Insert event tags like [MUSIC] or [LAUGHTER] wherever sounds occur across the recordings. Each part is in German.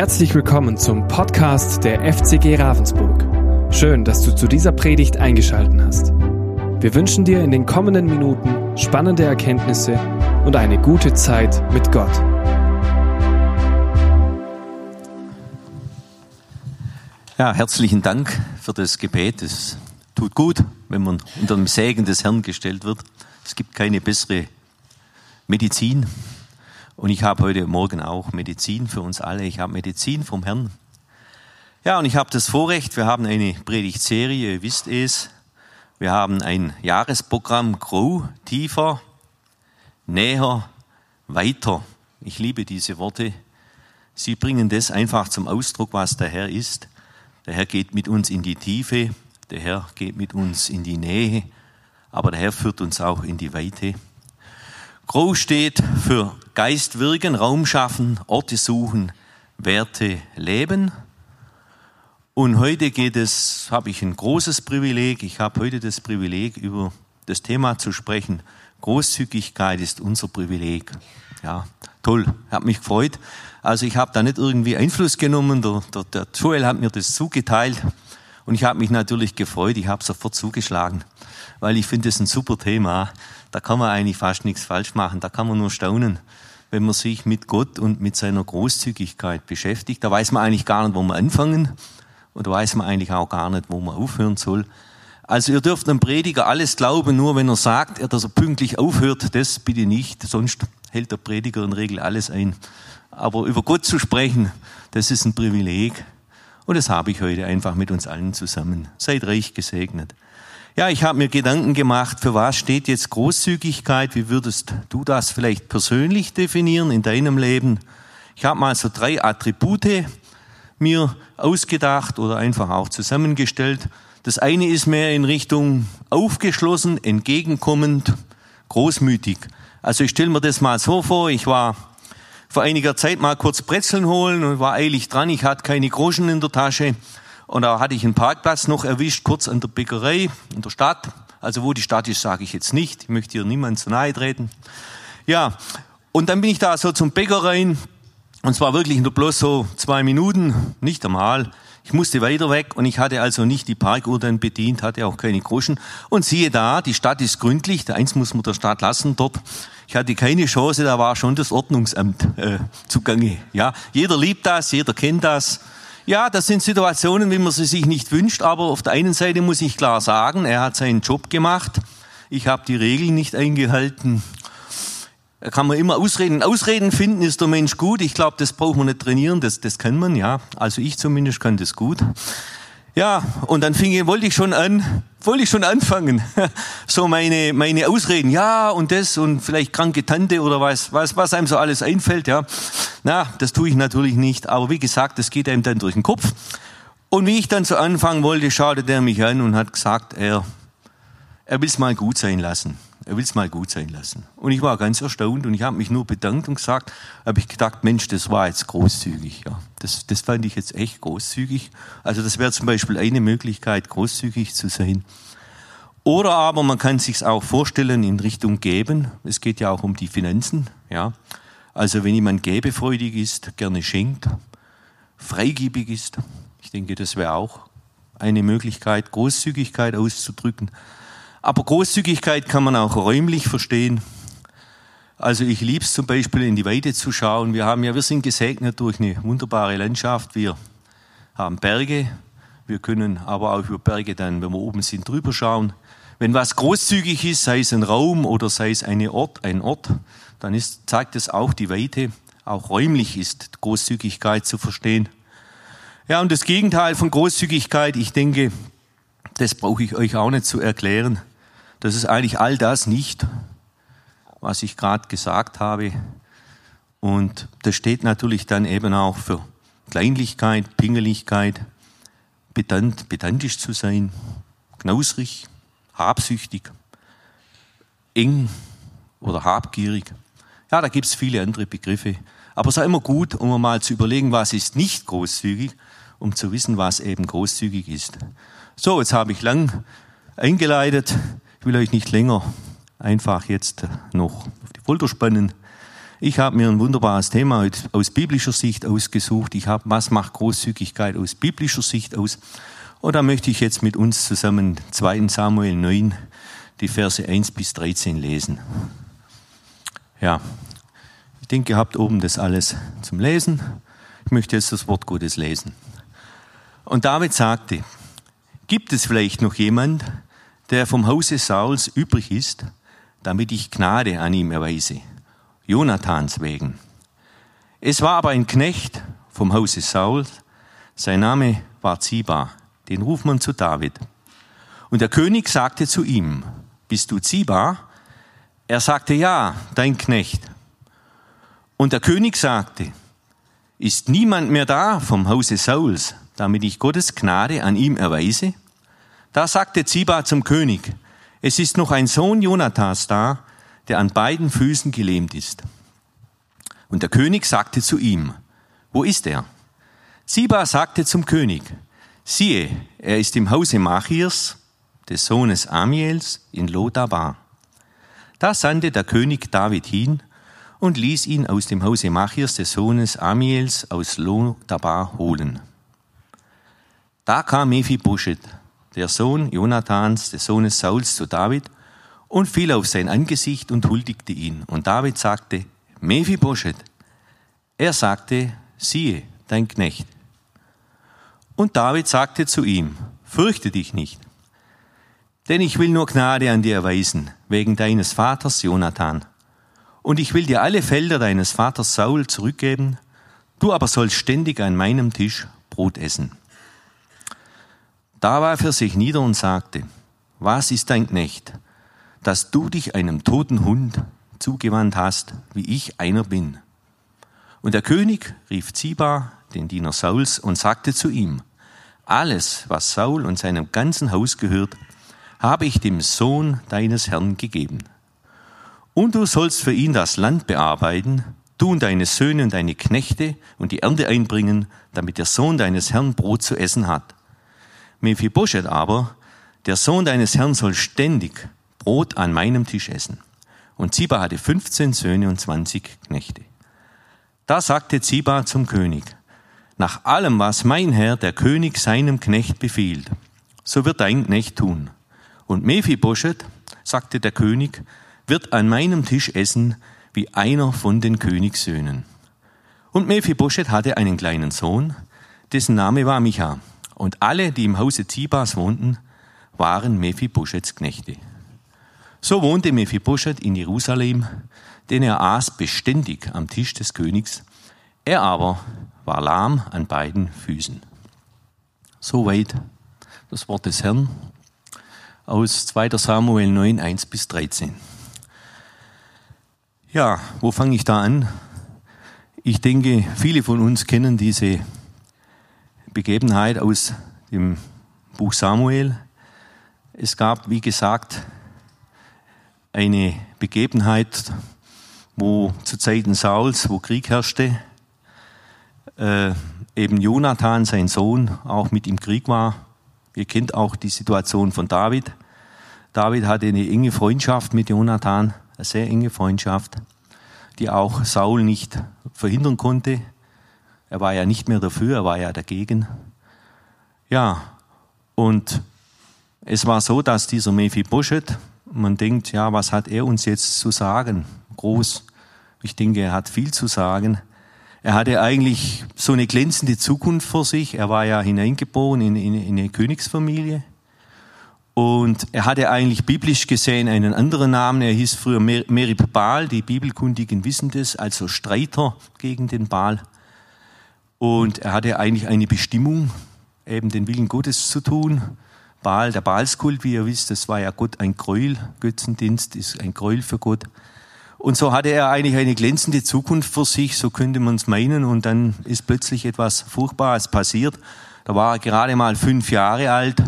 Herzlich willkommen zum Podcast der FCG Ravensburg. Schön, dass du zu dieser Predigt eingeschaltet hast. Wir wünschen dir in den kommenden Minuten spannende Erkenntnisse und eine gute Zeit mit Gott. Ja, herzlichen Dank für das Gebet. Es tut gut, wenn man unter dem Segen des Herrn gestellt wird. Es gibt keine bessere Medizin. Und ich habe heute Morgen auch Medizin für uns alle. Ich habe Medizin vom Herrn. Ja, und ich habe das Vorrecht, wir haben eine Predigtserie, ihr wisst es. Wir haben ein Jahresprogramm Grow, tiefer, näher, weiter. Ich liebe diese Worte. Sie bringen das einfach zum Ausdruck, was der Herr ist. Der Herr geht mit uns in die Tiefe, der Herr geht mit uns in die Nähe, aber der Herr führt uns auch in die Weite. Grow steht für Geist wirken, Raum schaffen, Orte suchen, Werte leben. Und heute geht es, habe ich ein großes Privileg. Ich habe heute das Privileg, über das Thema zu sprechen. Großzügigkeit ist unser Privileg. Ja, toll, hat mich gefreut. Also ich habe da nicht irgendwie Einfluss genommen. Der, der, der Joel hat mir das zugeteilt und ich habe mich natürlich gefreut. Ich habe sofort zugeschlagen, weil ich finde es ein super Thema. Da kann man eigentlich fast nichts falsch machen. Da kann man nur staunen wenn man sich mit Gott und mit seiner Großzügigkeit beschäftigt. Da weiß man eigentlich gar nicht, wo man anfangen und da weiß man eigentlich auch gar nicht, wo man aufhören soll. Also ihr dürft einem Prediger alles glauben, nur wenn er sagt, dass er pünktlich aufhört, das bitte nicht, sonst hält der Prediger in der Regel alles ein. Aber über Gott zu sprechen, das ist ein Privileg und das habe ich heute einfach mit uns allen zusammen. Seid reich gesegnet. Ja, ich habe mir Gedanken gemacht, für was steht jetzt Großzügigkeit? Wie würdest du das vielleicht persönlich definieren in deinem Leben? Ich habe mal so drei Attribute mir ausgedacht oder einfach auch zusammengestellt. Das eine ist mehr in Richtung aufgeschlossen, entgegenkommend, großmütig. Also ich stelle mir das mal so vor, ich war vor einiger Zeit mal kurz Brezeln holen und war eilig dran, ich hatte keine Groschen in der Tasche und da hatte ich einen Parkplatz noch erwischt, kurz an der Bäckerei in der Stadt. Also wo die Stadt ist, sage ich jetzt nicht. Ich möchte hier niemand zu nahe treten. Ja, und dann bin ich da so zum Bäcker rein. Und zwar wirklich nur bloß so zwei Minuten, nicht einmal. Ich musste weiter weg und ich hatte also nicht die Parkuhr dann bedient, hatte auch keine Groschen. Und siehe da, die Stadt ist gründlich, der eins muss man der Stadt lassen dort. Ich hatte keine Chance, da war schon das Ordnungsamt äh, zugange. Ja, jeder liebt das, jeder kennt das. Ja, das sind Situationen, wie man sie sich nicht wünscht, aber auf der einen Seite muss ich klar sagen, er hat seinen Job gemacht. Ich habe die Regeln nicht eingehalten. Da kann man immer Ausreden. Ausreden finden ist der Mensch gut. Ich glaube, das braucht man nicht trainieren, das, das kann man, ja. Also ich zumindest kann das gut. Ja, und dann fing, wollte ich schon an, wollte ich schon anfangen. [LAUGHS] So meine, meine Ausreden, ja, und das, und vielleicht kranke Tante oder was, was, was einem so alles einfällt, ja. Na, das tue ich natürlich nicht, aber wie gesagt, das geht einem dann durch den Kopf. Und wie ich dann so anfangen wollte, schaute der mich an und hat gesagt, er, er will es mal gut sein lassen. Er will es mal gut sein lassen. Und ich war ganz erstaunt und ich habe mich nur bedankt und gesagt, habe ich gedacht, Mensch, das war jetzt großzügig. Ja. Das, das fand ich jetzt echt großzügig. Also das wäre zum Beispiel eine Möglichkeit, großzügig zu sein. Oder aber man kann sich auch vorstellen in Richtung Geben. Es geht ja auch um die Finanzen. Ja. Also wenn jemand gebefreudig ist, gerne schenkt, freigebig ist, ich denke, das wäre auch eine Möglichkeit, Großzügigkeit auszudrücken. Aber Großzügigkeit kann man auch räumlich verstehen. Also ich liebe es zum Beispiel in die Weite zu schauen. Wir haben ja, wir sind gesegnet durch eine wunderbare Landschaft. Wir haben Berge. Wir können aber auch über Berge dann, wenn wir oben sind, drüber schauen. Wenn was großzügig ist, sei es ein Raum oder sei es eine Ort, ein Ort, dann ist, zeigt es auch die Weite. Auch räumlich ist Großzügigkeit zu verstehen. Ja, und das Gegenteil von Großzügigkeit, ich denke, das brauche ich euch auch nicht zu erklären. Das ist eigentlich all das nicht, was ich gerade gesagt habe. Und das steht natürlich dann eben auch für Kleinlichkeit, Pingeligkeit, pedant, pedantisch zu sein, knausrig, habsüchtig, eng oder habgierig. Ja, da gibt es viele andere Begriffe. Aber es ist immer gut, um mal zu überlegen, was ist nicht großzügig, um zu wissen, was eben großzügig ist. So, jetzt habe ich lang eingeleitet. Ich will euch nicht länger einfach jetzt noch auf die Folter spannen. Ich habe mir ein wunderbares Thema aus biblischer Sicht ausgesucht. Ich habe, was macht Großzügigkeit aus biblischer Sicht aus? Und da möchte ich jetzt mit uns zusammen 2. Samuel 9, die Verse 1 bis 13 lesen. Ja, ich denke, ihr habt oben das alles zum Lesen. Ich möchte jetzt das Wort Gottes lesen. Und David sagte, gibt es vielleicht noch jemand, der vom Hause Sauls übrig ist, damit ich Gnade an ihm erweise? Jonathans wegen. Es war aber ein Knecht vom Hause Saul, sein Name war Ziba, den ruft man zu David. Und der König sagte zu ihm, bist du Ziba? Er sagte, ja, dein Knecht. Und der König sagte, ist niemand mehr da vom Hause Sauls, damit ich Gottes Gnade an ihm erweise? Da sagte Ziba zum König, es ist noch ein Sohn Jonathas da, der an beiden Füßen gelähmt ist. Und der König sagte zu ihm, wo ist er? Siba sagte zum König, siehe, er ist im Hause Machirs, des Sohnes Amiels, in Lodabar. Da sandte der König David hin und ließ ihn aus dem Hause Machirs des Sohnes Amiels aus Lodabar holen. Da kam Mephibosheth, der Sohn Jonathans, des Sohnes Sauls, zu David und fiel auf sein Angesicht und huldigte ihn. Und David sagte, Mephibosheth. Er sagte, siehe, dein Knecht. Und David sagte zu ihm, fürchte dich nicht, denn ich will nur Gnade an dir erweisen, wegen deines Vaters Jonathan. Und ich will dir alle Felder deines Vaters Saul zurückgeben, du aber sollst ständig an meinem Tisch Brot essen. Da warf er sich nieder und sagte, was ist dein Knecht? dass du dich einem toten Hund zugewandt hast, wie ich einer bin. Und der König rief Ziba, den Diener Sauls, und sagte zu ihm, alles, was Saul und seinem ganzen Haus gehört, habe ich dem Sohn deines Herrn gegeben. Und du sollst für ihn das Land bearbeiten, du und deine Söhne und deine Knechte und die Ernte einbringen, damit der Sohn deines Herrn Brot zu essen hat. Mephibosheth aber, der Sohn deines Herrn soll ständig Brot an meinem Tisch essen. Und Ziba hatte 15 Söhne und 20 Knechte. Da sagte Ziba zum König, nach allem, was mein Herr, der König, seinem Knecht befiehlt, so wird dein Knecht tun. Und Mephibosheth, sagte der König, wird an meinem Tisch essen wie einer von den Königssöhnen. Und Mephibosheth hatte einen kleinen Sohn, dessen Name war Micha. Und alle, die im Hause Zibas wohnten, waren Mephibosheths Knechte. So wohnte Mephibosheth in Jerusalem, denn er aß beständig am Tisch des Königs. Er aber war lahm an beiden Füßen. Soweit das Wort des Herrn aus 2. Samuel 9, 1 bis 13. Ja, wo fange ich da an? Ich denke, viele von uns kennen diese Begebenheit aus dem Buch Samuel. Es gab, wie gesagt, eine Begebenheit, wo zu Zeiten Sauls, wo Krieg herrschte, äh, eben Jonathan, sein Sohn, auch mit im Krieg war. Ihr kennt auch die Situation von David. David hatte eine enge Freundschaft mit Jonathan, eine sehr enge Freundschaft, die auch Saul nicht verhindern konnte. Er war ja nicht mehr dafür, er war ja dagegen. Ja, und es war so, dass dieser Mephibosheth, man denkt, ja, was hat er uns jetzt zu sagen? Groß. Ich denke, er hat viel zu sagen. Er hatte eigentlich so eine glänzende Zukunft vor sich. Er war ja hineingeboren in, in, in eine Königsfamilie. Und er hatte eigentlich biblisch gesehen einen anderen Namen. Er hieß früher Merib Baal. Die Bibelkundigen wissen das, also Streiter gegen den Baal. Und er hatte eigentlich eine Bestimmung, eben den Willen Gottes zu tun. Baal, der Baalskult, wie ihr wisst, das war ja Gott ein Gräuel, Götzendienst ist ein Gräuel für Gott. Und so hatte er eigentlich eine glänzende Zukunft für sich, so könnte man es meinen, und dann ist plötzlich etwas Furchtbares passiert. Da war er gerade mal fünf Jahre alt,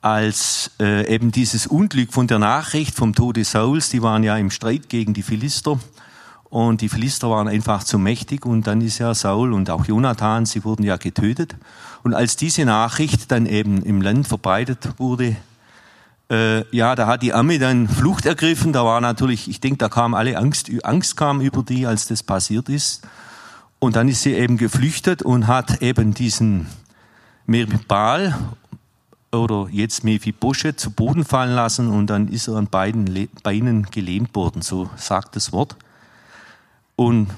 als äh, eben dieses Unglück von der Nachricht vom Tode Sauls, die waren ja im Streit gegen die Philister, und die Philister waren einfach zu mächtig und dann ist ja Saul und auch Jonathan, sie wurden ja getötet. Und als diese Nachricht dann eben im Land verbreitet wurde, Äh, ja, da hat die Amme dann Flucht ergriffen. Da war natürlich, ich denke, da kam alle Angst, Angst kam über die, als das passiert ist. Und dann ist sie eben geflüchtet und hat eben diesen Meribal oder jetzt Mephibosheth zu Boden fallen lassen und dann ist er an beiden Beinen gelähmt worden, so sagt das Wort. Und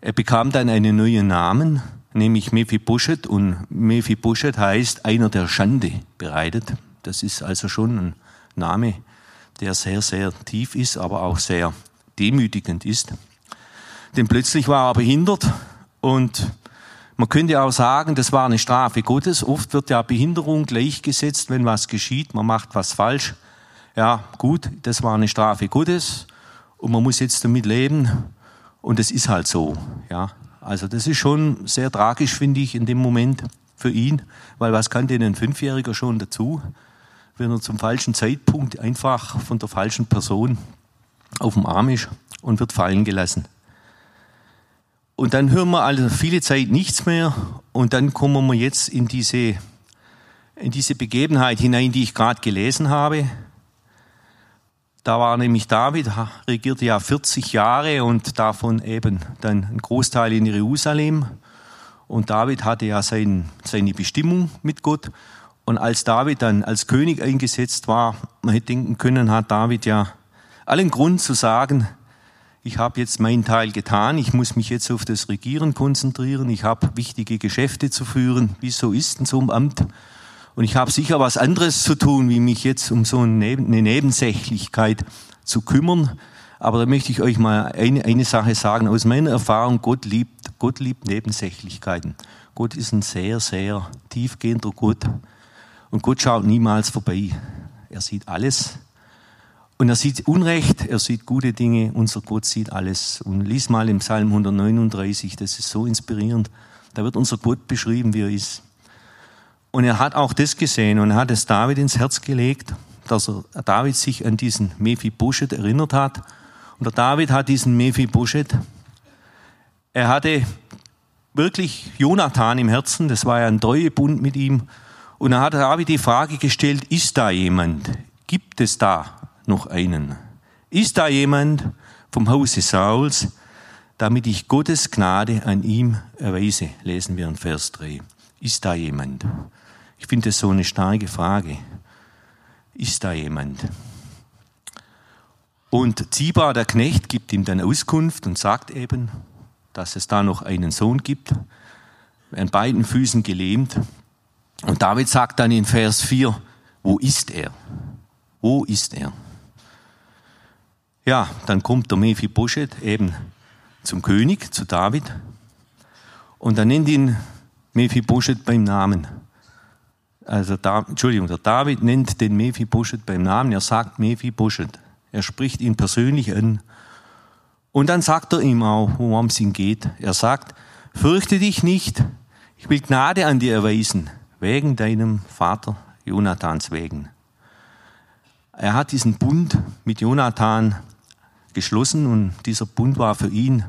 er bekam dann einen neuen Namen, nämlich Mephibosheth und Mephibosheth heißt einer, der Schande bereitet. Das ist also schon ein Name, der sehr, sehr tief ist, aber auch sehr demütigend ist. Denn plötzlich war er behindert und man könnte auch sagen, das war eine Strafe Gottes. Oft wird ja Behinderung gleichgesetzt, wenn was geschieht, man macht was falsch. Ja, gut, das war eine Strafe Gottes und man muss jetzt damit leben und es ist halt so. Ja, also das ist schon sehr tragisch, finde ich, in dem Moment für ihn, weil was kann denn ein Fünfjähriger schon dazu, wenn er zum falschen Zeitpunkt einfach von der falschen Person auf dem Arm ist und wird fallen gelassen. Und dann hören wir also viele Zeit nichts mehr und dann kommen wir jetzt in diese, in diese Begebenheit hinein, die ich gerade gelesen habe. Da war nämlich David, regierte ja 40 Jahre und davon eben dann ein Großteil in Jerusalem. Und David hatte ja sein, seine Bestimmung mit Gott. Und als David dann als König eingesetzt war, man hätte denken können, hat David ja allen Grund zu sagen, ich habe jetzt meinen Teil getan, ich muss mich jetzt auf das Regieren konzentrieren, ich habe wichtige Geschäfte zu führen, wie es so ist in so einem Amt. Und ich habe sicher was anderes zu tun, wie mich jetzt um so eine Nebensächlichkeit zu kümmern. Aber da möchte ich euch mal eine, eine Sache sagen. Aus meiner Erfahrung, Gott liebt, Gott liebt Nebensächlichkeiten. Gott ist ein sehr, sehr tiefgehender Gott. Und Gott schaut niemals vorbei. Er sieht alles und er sieht Unrecht, er sieht gute Dinge, unser Gott sieht alles. Und lies mal im Psalm 139, das ist so inspirierend. Da wird unser Gott beschrieben, wie er ist. Und er hat auch das gesehen und er hat es David ins Herz gelegt, dass er, David sich an diesen Mephibosheth erinnert hat. Und der David hat diesen Mephibosheth, er hatte wirklich Jonathan im Herzen, das war ja ein Treuebund mit ihm. Und er hat David die Frage gestellt, ist da jemand? Gibt es da noch einen. Ist da jemand vom Hause Sauls, damit ich Gottes Gnade an ihm erweise? Lesen wir in Vers 3. Ist da jemand? Ich finde das so eine starke Frage. Ist da jemand? Und Ziba, der Knecht, gibt ihm dann Auskunft und sagt eben, dass es da noch einen Sohn gibt, an beiden Füßen gelähmt. Und David sagt dann in Vers 4, wo ist er? Wo ist er? Ja, dann kommt der Mephibosheth eben zum König, zu David. Und er nennt ihn Mephibosheth beim Namen. Also, da, Entschuldigung, der David nennt den Mephibosheth beim Namen. Er sagt Mephibosheth. Er spricht ihn persönlich an. Und dann sagt er ihm auch, worum es ihm geht. Er sagt, fürchte dich nicht. Ich will Gnade an dir erweisen, wegen deinem Vater Jonathans wegen. Er hat diesen Bund mit Jonathan geschlossen und dieser Bund war für ihn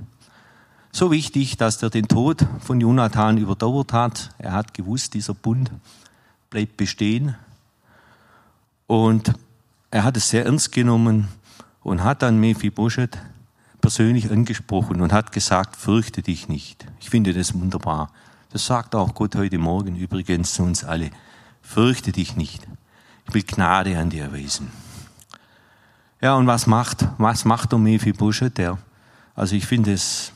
so wichtig, dass er den Tod von Jonathan überdauert hat. Er hat gewusst, dieser Bund bleibt bestehen und er hat es sehr ernst genommen und hat dann Mephibosheth persönlich angesprochen und hat gesagt, fürchte dich nicht. Ich finde das wunderbar. Das sagt auch Gott heute Morgen übrigens zu uns alle. Fürchte dich nicht. Ich will Gnade an dir erweisen. Ja, und was macht, was macht der Mephibosheth? Der, also ich finde es,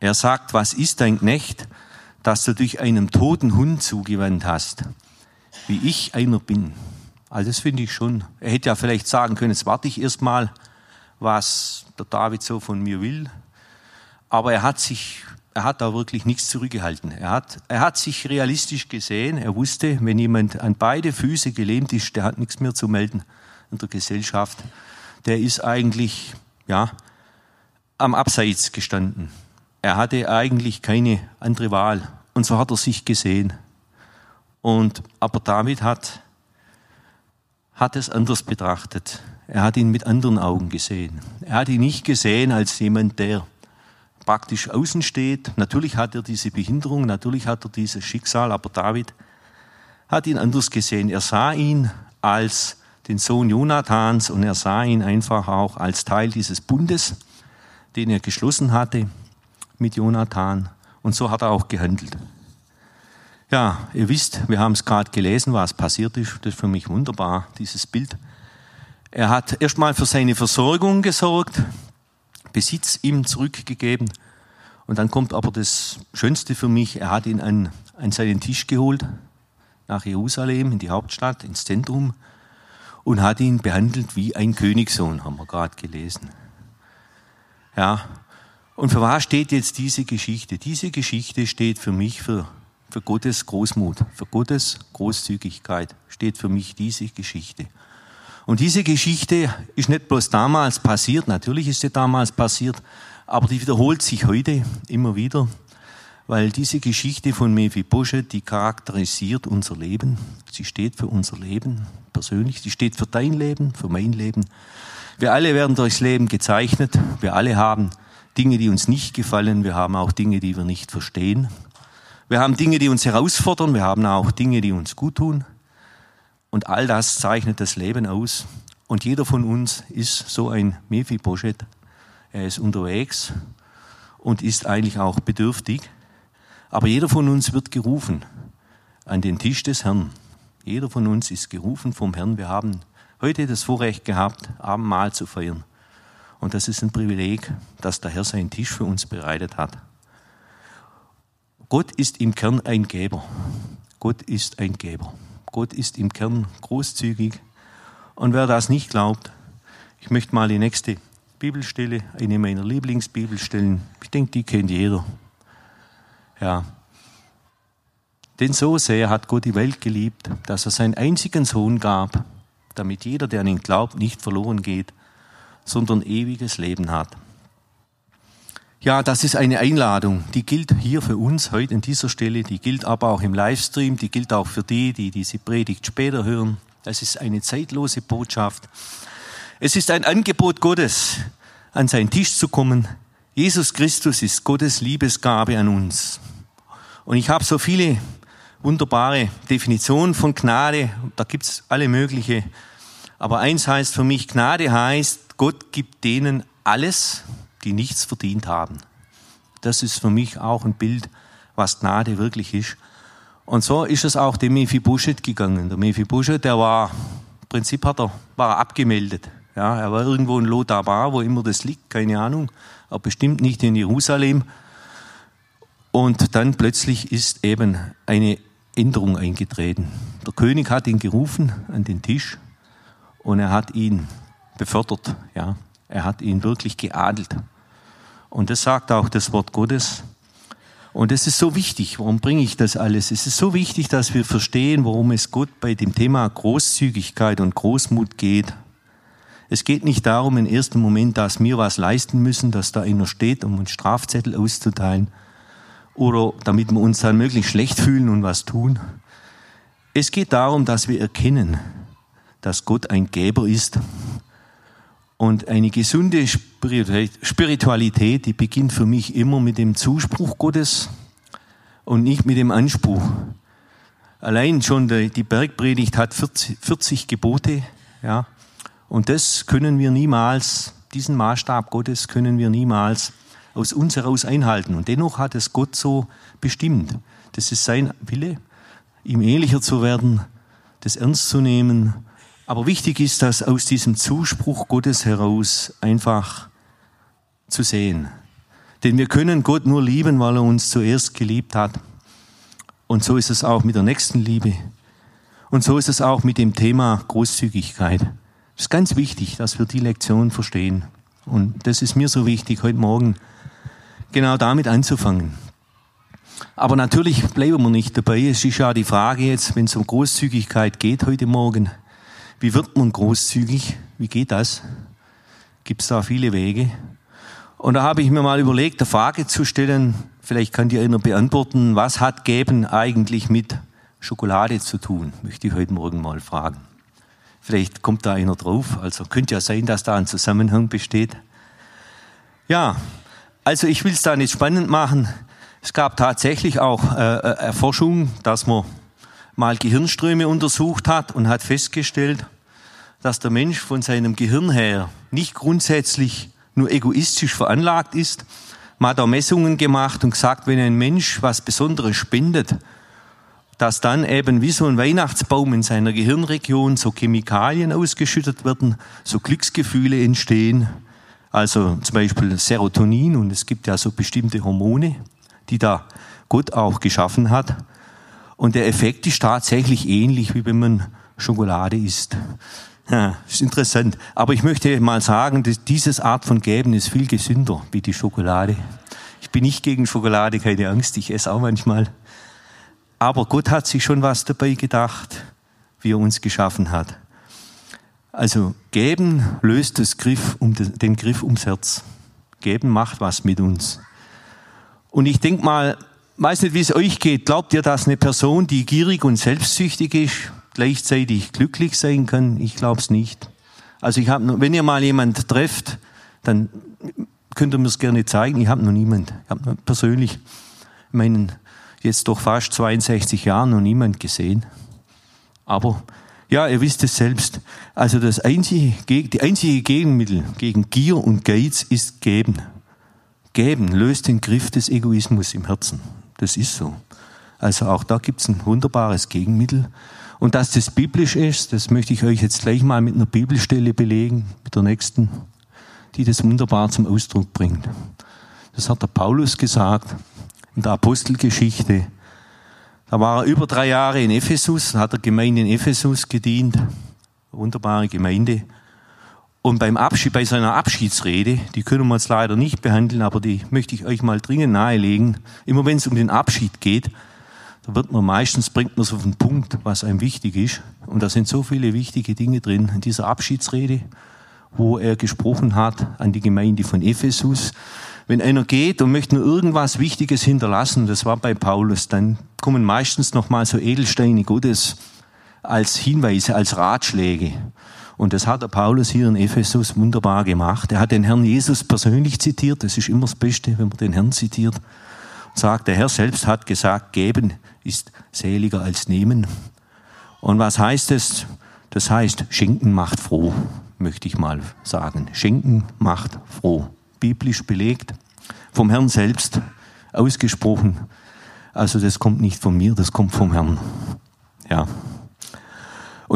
er sagt, was ist dein Knecht, dass du dich einem toten Hund zugewandt hast, wie ich einer bin. Also das finde ich schon. Er hätte ja vielleicht sagen können, jetzt warte ich erst mal, was der David so von mir will. Aber er hat sich, er hat da wirklich nichts zurückgehalten. Er hat, er hat sich realistisch gesehen. Er wusste, wenn jemand an beide Füße gelähmt ist, der hat nichts mehr zu melden in der Gesellschaft der ist eigentlich, ja, am Abseits gestanden. Er hatte eigentlich keine andere Wahl. Und so hat er sich gesehen. Und, aber David hat, hat es anders betrachtet. Er hat ihn mit anderen Augen gesehen. Er hat ihn nicht gesehen als jemand, der praktisch außen steht. Natürlich hat er diese Behinderung, natürlich hat er dieses Schicksal, aber David hat ihn anders gesehen. Er sah ihn als den Sohn Jonathans, und er sah ihn einfach auch als Teil dieses Bundes, den er geschlossen hatte mit Jonathan. Und so hat er auch gehandelt. Ja, ihr wisst, wir haben es gerade gelesen, was passiert ist. Das ist für mich wunderbar, dieses Bild. Er hat erstmal für seine Versorgung gesorgt, Besitz ihm zurückgegeben. Und dann kommt aber das Schönste für mich, er hat ihn an, an seinen Tisch geholt, nach Jerusalem, in die Hauptstadt, ins Zentrum, und hat ihn behandelt wie ein Königssohn, haben wir gerade gelesen. Ja, und für was steht jetzt diese Geschichte? Diese Geschichte steht für mich für, für Gottes Großmut, für Gottes Großzügigkeit steht für mich diese Geschichte. Und diese Geschichte ist nicht bloß damals passiert, natürlich ist sie damals passiert, aber die wiederholt sich heute immer wieder, weil diese Geschichte von Mephibosheth, die charakterisiert unser Leben. Sie steht für unser Leben persönlich, sie steht für dein Leben, für mein Leben. Wir alle werden durchs Leben gezeichnet, wir alle haben Dinge, die uns nicht gefallen, wir haben auch Dinge, die wir nicht verstehen. Wir haben Dinge, die uns herausfordern, wir haben auch Dinge, die uns gut tun. Und all das zeichnet das Leben aus. Und jeder von uns ist so ein Mephibosheth. Er ist unterwegs und ist eigentlich auch bedürftig. Aber jeder von uns wird gerufen an den Tisch des Herrn. Jeder von uns ist gerufen vom Herrn. Wir haben heute das Vorrecht gehabt, Abendmahl zu feiern. Und das ist ein Privileg, dass der Herr seinen Tisch für uns bereitet hat. Gott ist im Kern ein Geber. Gott ist ein Geber. Gott ist im Kern großzügig. Und wer das nicht glaubt, ich möchte mal die nächste Bibelstelle, eine meiner Lieblingsbibelstellen, ich denke, die kennt jeder. Ja. Denn so sehr hat Gott die Welt geliebt, dass er seinen einzigen Sohn gab, damit jeder, der an ihn glaubt, nicht verloren geht, sondern ewiges Leben hat. Ja, das ist eine Einladung, die gilt hier für uns heute an dieser Stelle, die gilt aber auch im Livestream, die gilt auch für die, die diese Predigt später hören. Das ist eine zeitlose Botschaft. Es ist ein Angebot Gottes, an seinen Tisch zu kommen. Jesus Christus ist Gottes Liebesgabe an uns. Und ich habe so viele wunderbare Definitionen von Gnade, da gibt's alle mögliche. Aber eins heißt für mich, Gnade heißt, Gott gibt denen alles, die nichts verdient haben. Das ist für mich auch ein Bild, was Gnade wirklich ist. Und so ist es auch dem Mephibosheth gegangen. Der Mephibosheth, der war, im Prinzip hat er, war abgemeldet. Ja, er war irgendwo in Lodabar, wo immer das liegt, keine Ahnung, aber bestimmt nicht in Jerusalem. Und dann plötzlich ist eben eine Änderung eingetreten. Der König hat ihn gerufen an den Tisch und er hat ihn befördert. Ja, er hat ihn wirklich geadelt. Und das sagt auch das Wort Gottes. Und das ist so wichtig. Warum bringe ich das alles? Es ist so wichtig, dass wir verstehen, worum es Gott bei dem Thema Großzügigkeit und Großmut geht. Es geht nicht darum, im ersten Moment, dass wir was leisten müssen, dass da einer steht, um uns Strafzettel auszuteilen oder damit wir uns dann möglichst schlecht fühlen und was tun. Es geht darum, dass wir erkennen, dass Gott ein Geber ist und eine gesunde Spiritualität, die beginnt für mich immer mit dem Zuspruch Gottes und nicht mit dem Anspruch. Allein schon die Bergpredigt hat 40, 40 Gebote, ja, und das können wir niemals, diesen Maßstab Gottes können wir niemals aus uns heraus einhalten. Und dennoch hat es Gott so bestimmt. Das ist sein Wille, ihm ähnlicher zu werden, das ernst zu nehmen aber wichtig ist das aus diesem Zuspruch Gottes heraus einfach zu sehen. Denn wir können Gott nur lieben, weil er uns zuerst geliebt hat. Und so ist es auch mit der nächsten Liebe. Und so ist es auch mit dem Thema Großzügigkeit. Es ist ganz wichtig, dass wir die Lektion verstehen. Und das ist mir so wichtig, heute Morgen genau damit anzufangen. Aber natürlich bleiben wir nicht dabei. Es ist ja die Frage jetzt, wenn es um Großzügigkeit geht heute Morgen, wie wird man großzügig? Wie geht das? Gibt es da viele Wege? Und da habe ich mir mal überlegt, eine Frage zu stellen, vielleicht kann die einer beantworten, was hat Geben eigentlich mit Schokolade zu tun? Möchte ich heute Morgen mal fragen. Vielleicht kommt da einer drauf, also könnte ja sein, dass da ein Zusammenhang besteht. Ja, also ich will es da nicht spannend machen. Es gab tatsächlich auch äh, äh Erforschung, dass man mal Gehirnströme untersucht hat und hat festgestellt, dass der Mensch von seinem Gehirn her nicht grundsätzlich nur egoistisch veranlagt ist. Man hat auch Messungen gemacht und gesagt, wenn ein Mensch was Besonderes spendet, dass dann eben wie so ein Weihnachtsbaum in seiner Gehirnregion so Chemikalien ausgeschüttet werden, so Glücksgefühle entstehen, also zum Beispiel Serotonin und es gibt ja so bestimmte Hormone, die da Gott auch geschaffen hat. Und der Effekt ist tatsächlich ähnlich, wie wenn man Schokolade isst. Ja, ist interessant. Aber ich möchte mal sagen, dass dieses Art von Geben ist viel gesünder wie die Schokolade. Ich bin nicht gegen Schokolade, keine Angst, ich esse auch manchmal. Aber Gott hat sich schon was dabei gedacht, wie er uns geschaffen hat. Also geben löst das Griff um den Griff ums Herz. Geben macht was mit uns. Und ich denke mal, weiß nicht, wie es euch geht. Glaubt ihr, dass eine Person, die gierig und selbstsüchtig ist, gleichzeitig glücklich sein kann? Ich glaube es nicht. Also ich habe, wenn ihr mal jemand trefft, dann könnt ihr mir es gerne zeigen. Ich habe noch niemand. Ich habe persönlich meinen jetzt doch fast 62 Jahren noch niemand gesehen. Aber ja, ihr wisst es selbst. Also das einzige, die einzige Gegenmittel gegen Gier und Geiz ist Geben. Geben löst den Griff des Egoismus im Herzen. Das ist so. Also auch da gibt es ein wunderbares Gegenmittel. Und dass das biblisch ist, das möchte ich euch jetzt gleich mal mit einer Bibelstelle belegen, mit der nächsten, die das wunderbar zum Ausdruck bringt. Das hat der Paulus gesagt in der Apostelgeschichte. Da war er über drei Jahre in Ephesus, hat der Gemeinde in Ephesus gedient. Wunderbare Gemeinde. Und beim Abschied, bei seiner Abschiedsrede, die können wir jetzt leider nicht behandeln, aber die möchte ich euch mal dringend nahelegen. Immer wenn es um den Abschied geht, da wird man meistens, bringt man es auf den Punkt, was einem wichtig ist. Und da sind so viele wichtige Dinge drin in dieser Abschiedsrede, wo er gesprochen hat an die Gemeinde von Ephesus. Wenn einer geht und möchte nur irgendwas Wichtiges hinterlassen, das war bei Paulus, dann kommen meistens nochmal so Edelsteine Gottes als Hinweise, als Ratschläge. Und das hat der Paulus hier in Ephesus wunderbar gemacht. Er hat den Herrn Jesus persönlich zitiert. Das ist immer das Beste, wenn man den Herrn zitiert. Und sagt, der Herr selbst hat gesagt, geben ist seliger als nehmen. Und was heißt es? Das heißt, schenken macht froh, möchte ich mal sagen. Schenken macht froh biblisch belegt, vom Herrn selbst ausgesprochen. Also das kommt nicht von mir, das kommt vom Herrn. Ja.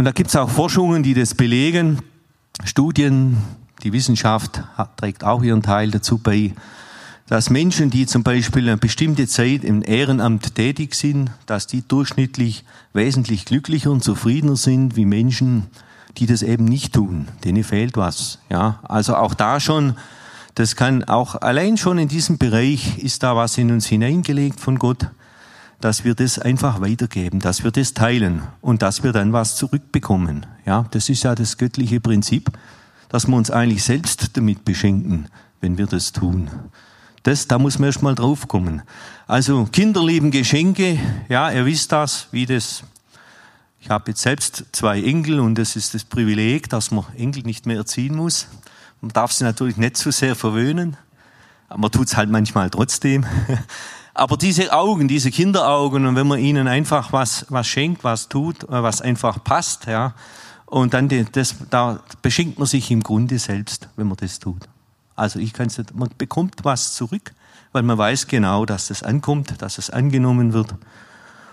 Und da gibt es auch Forschungen, die das belegen, Studien, die Wissenschaft hat, trägt auch ihren Teil dazu bei, dass Menschen, die zum Beispiel eine bestimmte Zeit im Ehrenamt tätig sind, dass die durchschnittlich wesentlich glücklicher und zufriedener sind wie Menschen, die das eben nicht tun. Denen fehlt was. Ja, also auch da schon das kann auch allein schon in diesem Bereich ist da was in uns hineingelegt von Gott, dass wir das einfach weitergeben, dass wir das teilen und dass wir dann was zurückbekommen. Ja, das ist ja das göttliche Prinzip, dass wir uns eigentlich selbst damit beschenken, wenn wir das tun. Das, da muss man erst mal drauf kommen. Also Kinder lieben Geschenke. Ja, ihr wisst das, wie das. Ich habe jetzt selbst zwei Enkel und das ist das Privileg, dass man Enkel nicht mehr erziehen muss. Man darf sie natürlich nicht zu sehr verwöhnen. Man tut es halt manchmal trotzdem. [LAUGHS] Aber diese Augen, diese Kinderaugen, und wenn man ihnen einfach was, was schenkt, was tut, äh, was einfach passt, ja, und dann die, das, da beschenkt man sich im Grunde selbst, wenn man das tut. Also ich kann es man bekommt was zurück, weil man weiß genau, dass das ankommt, dass es angenommen wird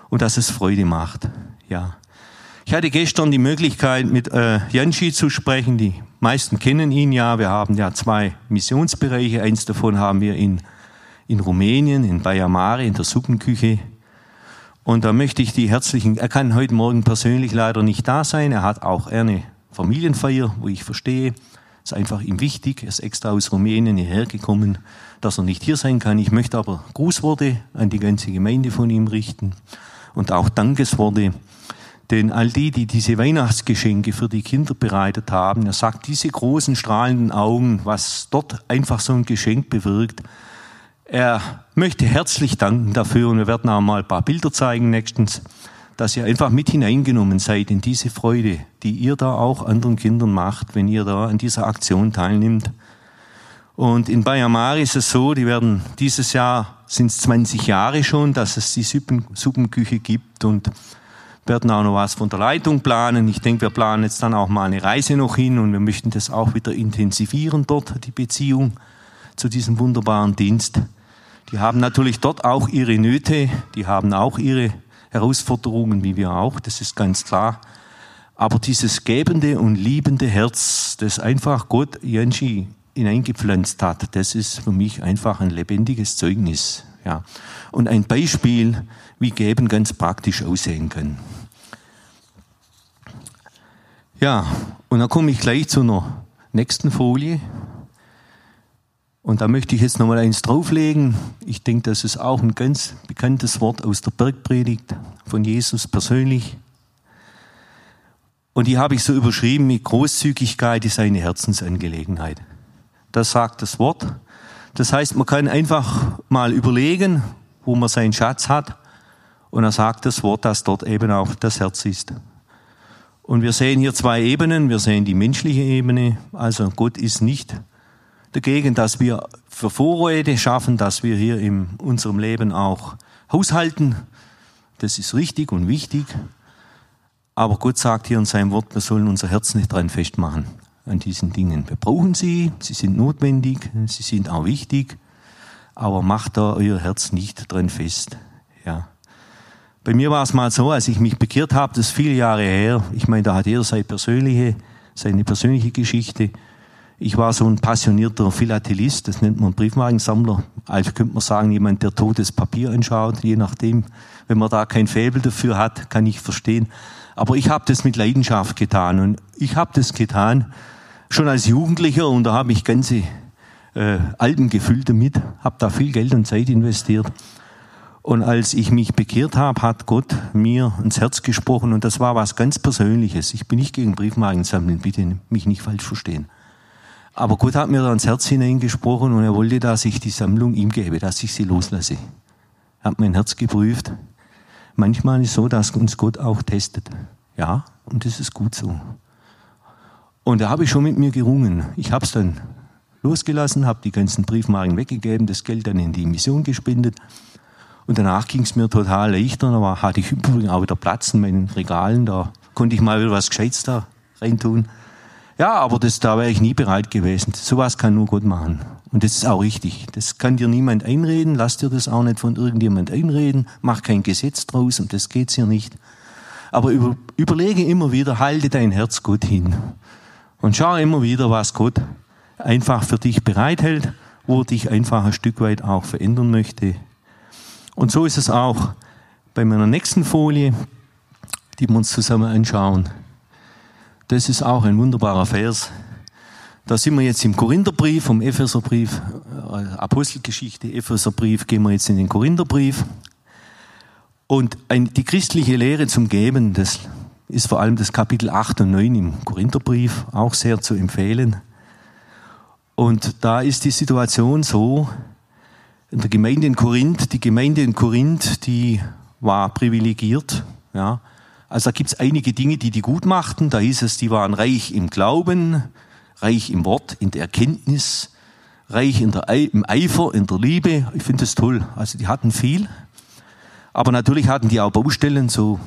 und dass es Freude macht. Ja. Ich hatte gestern die Möglichkeit, mit äh, Janschi zu sprechen. Die meisten kennen ihn ja. Wir haben ja zwei Missionsbereiche. Eins davon haben wir in, in Rumänien, in Bayamare, in der Suppenküche. Und da möchte ich die herzlichen, er kann heute Morgen persönlich leider nicht da sein. Er hat auch eine Familienfeier, wo ich verstehe, ist einfach ihm wichtig. Er ist extra aus Rumänien hierher gekommen, dass er nicht hier sein kann. Ich möchte aber Grußworte an die ganze Gemeinde von ihm richten und auch Dankesworte denn all die, die diese Weihnachtsgeschenke für die Kinder bereitet haben, er sagt, diese großen strahlenden Augen, was dort einfach so ein Geschenk bewirkt, er möchte herzlich danken dafür und wir werden auch mal ein paar Bilder zeigen nächstens, dass ihr einfach mit hineingenommen seid in diese Freude, die ihr da auch anderen Kindern macht, wenn ihr da an dieser Aktion teilnimmt. Und in Bayamar ist es so, die werden dieses Jahr sind es 20 Jahre schon, dass es die Suppenküche gibt und werden auch noch was von der Leitung planen. Ich denke, wir planen jetzt dann auch mal eine Reise noch hin und wir möchten das auch wieder intensivieren dort, die Beziehung zu diesem wunderbaren Dienst. Die haben natürlich dort auch ihre Nöte, die haben auch ihre Herausforderungen, wie wir auch, das ist ganz klar. Aber dieses gebende und liebende Herz, das einfach Gott Jenshi hineingepflanzt hat, das ist für mich einfach ein lebendiges Zeugnis. Ja. Und ein Beispiel, wie Geben ganz praktisch aussehen kann. Ja, und dann komme ich gleich zu einer nächsten Folie. Und da möchte ich jetzt nochmal eins drauflegen. Ich denke, das ist auch ein ganz bekanntes Wort aus der Bergpredigt von Jesus persönlich. Und die habe ich so überschrieben mit Großzügigkeit ist eine Herzensangelegenheit. Das sagt das Wort. Das heißt, man kann einfach mal überlegen, wo man seinen Schatz hat. Und er sagt das Wort, dass dort eben auch das Herz ist. Und wir sehen hier zwei Ebenen. Wir sehen die menschliche Ebene. Also Gott ist nicht dagegen, dass wir für Vorräte schaffen, dass wir hier in unserem Leben auch haushalten. Das ist richtig und wichtig. Aber Gott sagt hier in seinem Wort, wir sollen unser Herz nicht dran festmachen an diesen Dingen. Wir brauchen sie, sie sind notwendig, sie sind auch wichtig, aber macht da euer Herz nicht dran fest. Ja. Bei mir war es mal so, als ich mich bekehrt habe, das ist viele Jahre her. Ich meine, da hat jeder seine persönliche, seine persönliche Geschichte. Ich war so ein passionierter Philatelist, das nennt man Briefmarkensammler. Also könnte man sagen, jemand, der totes Papier anschaut, je nachdem. Wenn man da kein Faible dafür hat, kann ich verstehen. Aber ich habe das mit Leidenschaft getan und ich habe das getan schon als Jugendlicher und da habe ich ganze äh, Alben gefüllt damit, habe da viel Geld und Zeit investiert. Und als ich mich bekehrt habe, hat Gott mir ins Herz gesprochen und das war was ganz Persönliches. Ich bin nicht gegen Briefmarken sammeln, bitte mich nicht falsch verstehen. Aber Gott hat mir da ins Herz hineingesprochen und er wollte, dass ich die Sammlung ihm gebe, dass ich sie loslasse. Er hat mein Herz geprüft. Manchmal ist es so, dass uns Gott auch testet. Ja, und das ist gut so. Und da habe ich schon mit mir gerungen. Ich habe es dann losgelassen, habe die ganzen Briefmarken weggegeben, das Geld dann in die Mission gespendet. Und danach ging es mir total leichter. Da hatte ich übrigens auch wieder Platz in meinen Regalen. Da konnte ich mal wieder was Gescheites da reintun. Ja, aber das, da wäre ich nie bereit gewesen. Sowas kann nur Gott machen. Und das ist auch richtig. Das kann dir niemand einreden. Lass dir das auch nicht von irgendjemand einreden. Mach kein Gesetz draus. Und das geht's hier nicht. Aber über, überlege immer wieder, halte dein Herz Gott hin. Und schau immer wieder, was Gott einfach für dich bereithält, wo er dich einfach ein Stück weit auch verändern möchte. Und so ist es auch bei meiner nächsten Folie, die wir uns zusammen anschauen. Das ist auch ein wunderbarer Vers. Da sind wir jetzt im Korintherbrief, vom Epheserbrief, äh, Apostelgeschichte, Epheserbrief, gehen wir jetzt in den Korintherbrief. Und ein, die christliche Lehre zum Geben, das ist vor allem das Kapitel 8 und 9 im Korintherbrief auch sehr zu empfehlen. Und da ist die Situation so, in der Gemeinde in Korinth, die Gemeinde in Korinth, die war privilegiert, ja, also da gibt es einige Dinge, die die gut machten. Da hieß es, die waren reich im Glauben, reich im Wort, in der Erkenntnis, reich in der, im Eifer, in der Liebe. Ich finde das toll. Also die hatten viel. Aber natürlich hatten die auch Baustellen, so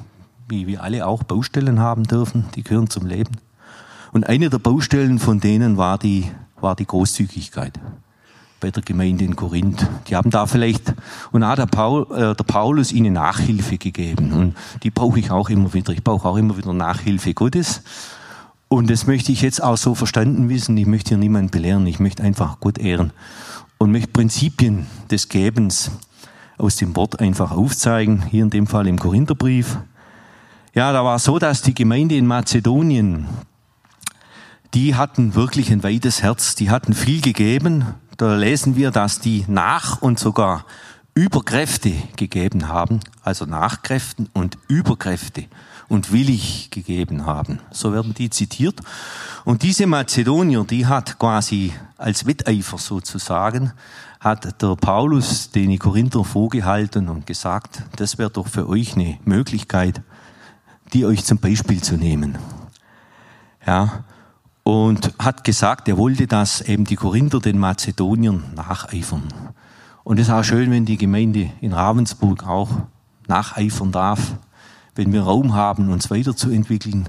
wie wir alle auch Baustellen haben dürfen. Die gehören zum Leben. Und eine der Baustellen von denen war die, war die Großzügigkeit bei der Gemeinde in Korinth. Die haben da vielleicht, und auch der, Paul, äh, der Paulus ihnen Nachhilfe gegeben. Und die brauche ich auch immer wieder. Ich brauche auch immer wieder Nachhilfe Gottes. Und das möchte ich jetzt auch so verstanden wissen. Ich möchte hier niemanden belehren. Ich möchte einfach Gott ehren. Und möchte Prinzipien des Gebens aus dem Wort einfach aufzeigen. Hier in dem Fall im Korintherbrief. Ja, da war so, dass die Gemeinde in Mazedonien, die hatten wirklich ein weites Herz. Die hatten viel gegeben da lesen wir, dass die nach und sogar Überkräfte gegeben haben, also Nachkräften und Überkräfte und willig gegeben haben. So werden die zitiert. Und diese Mazedonier, die hat quasi als Wetteifer sozusagen, hat der Paulus den Korinther vorgehalten und gesagt, das wäre doch für euch eine Möglichkeit, die euch zum Beispiel zu nehmen. Ja, und hat gesagt, er wollte, dass eben die Korinther den Mazedoniern nacheifern. Und es ist auch schön, wenn die Gemeinde in Ravensburg auch nacheifern darf, wenn wir Raum haben, uns weiterzuentwickeln,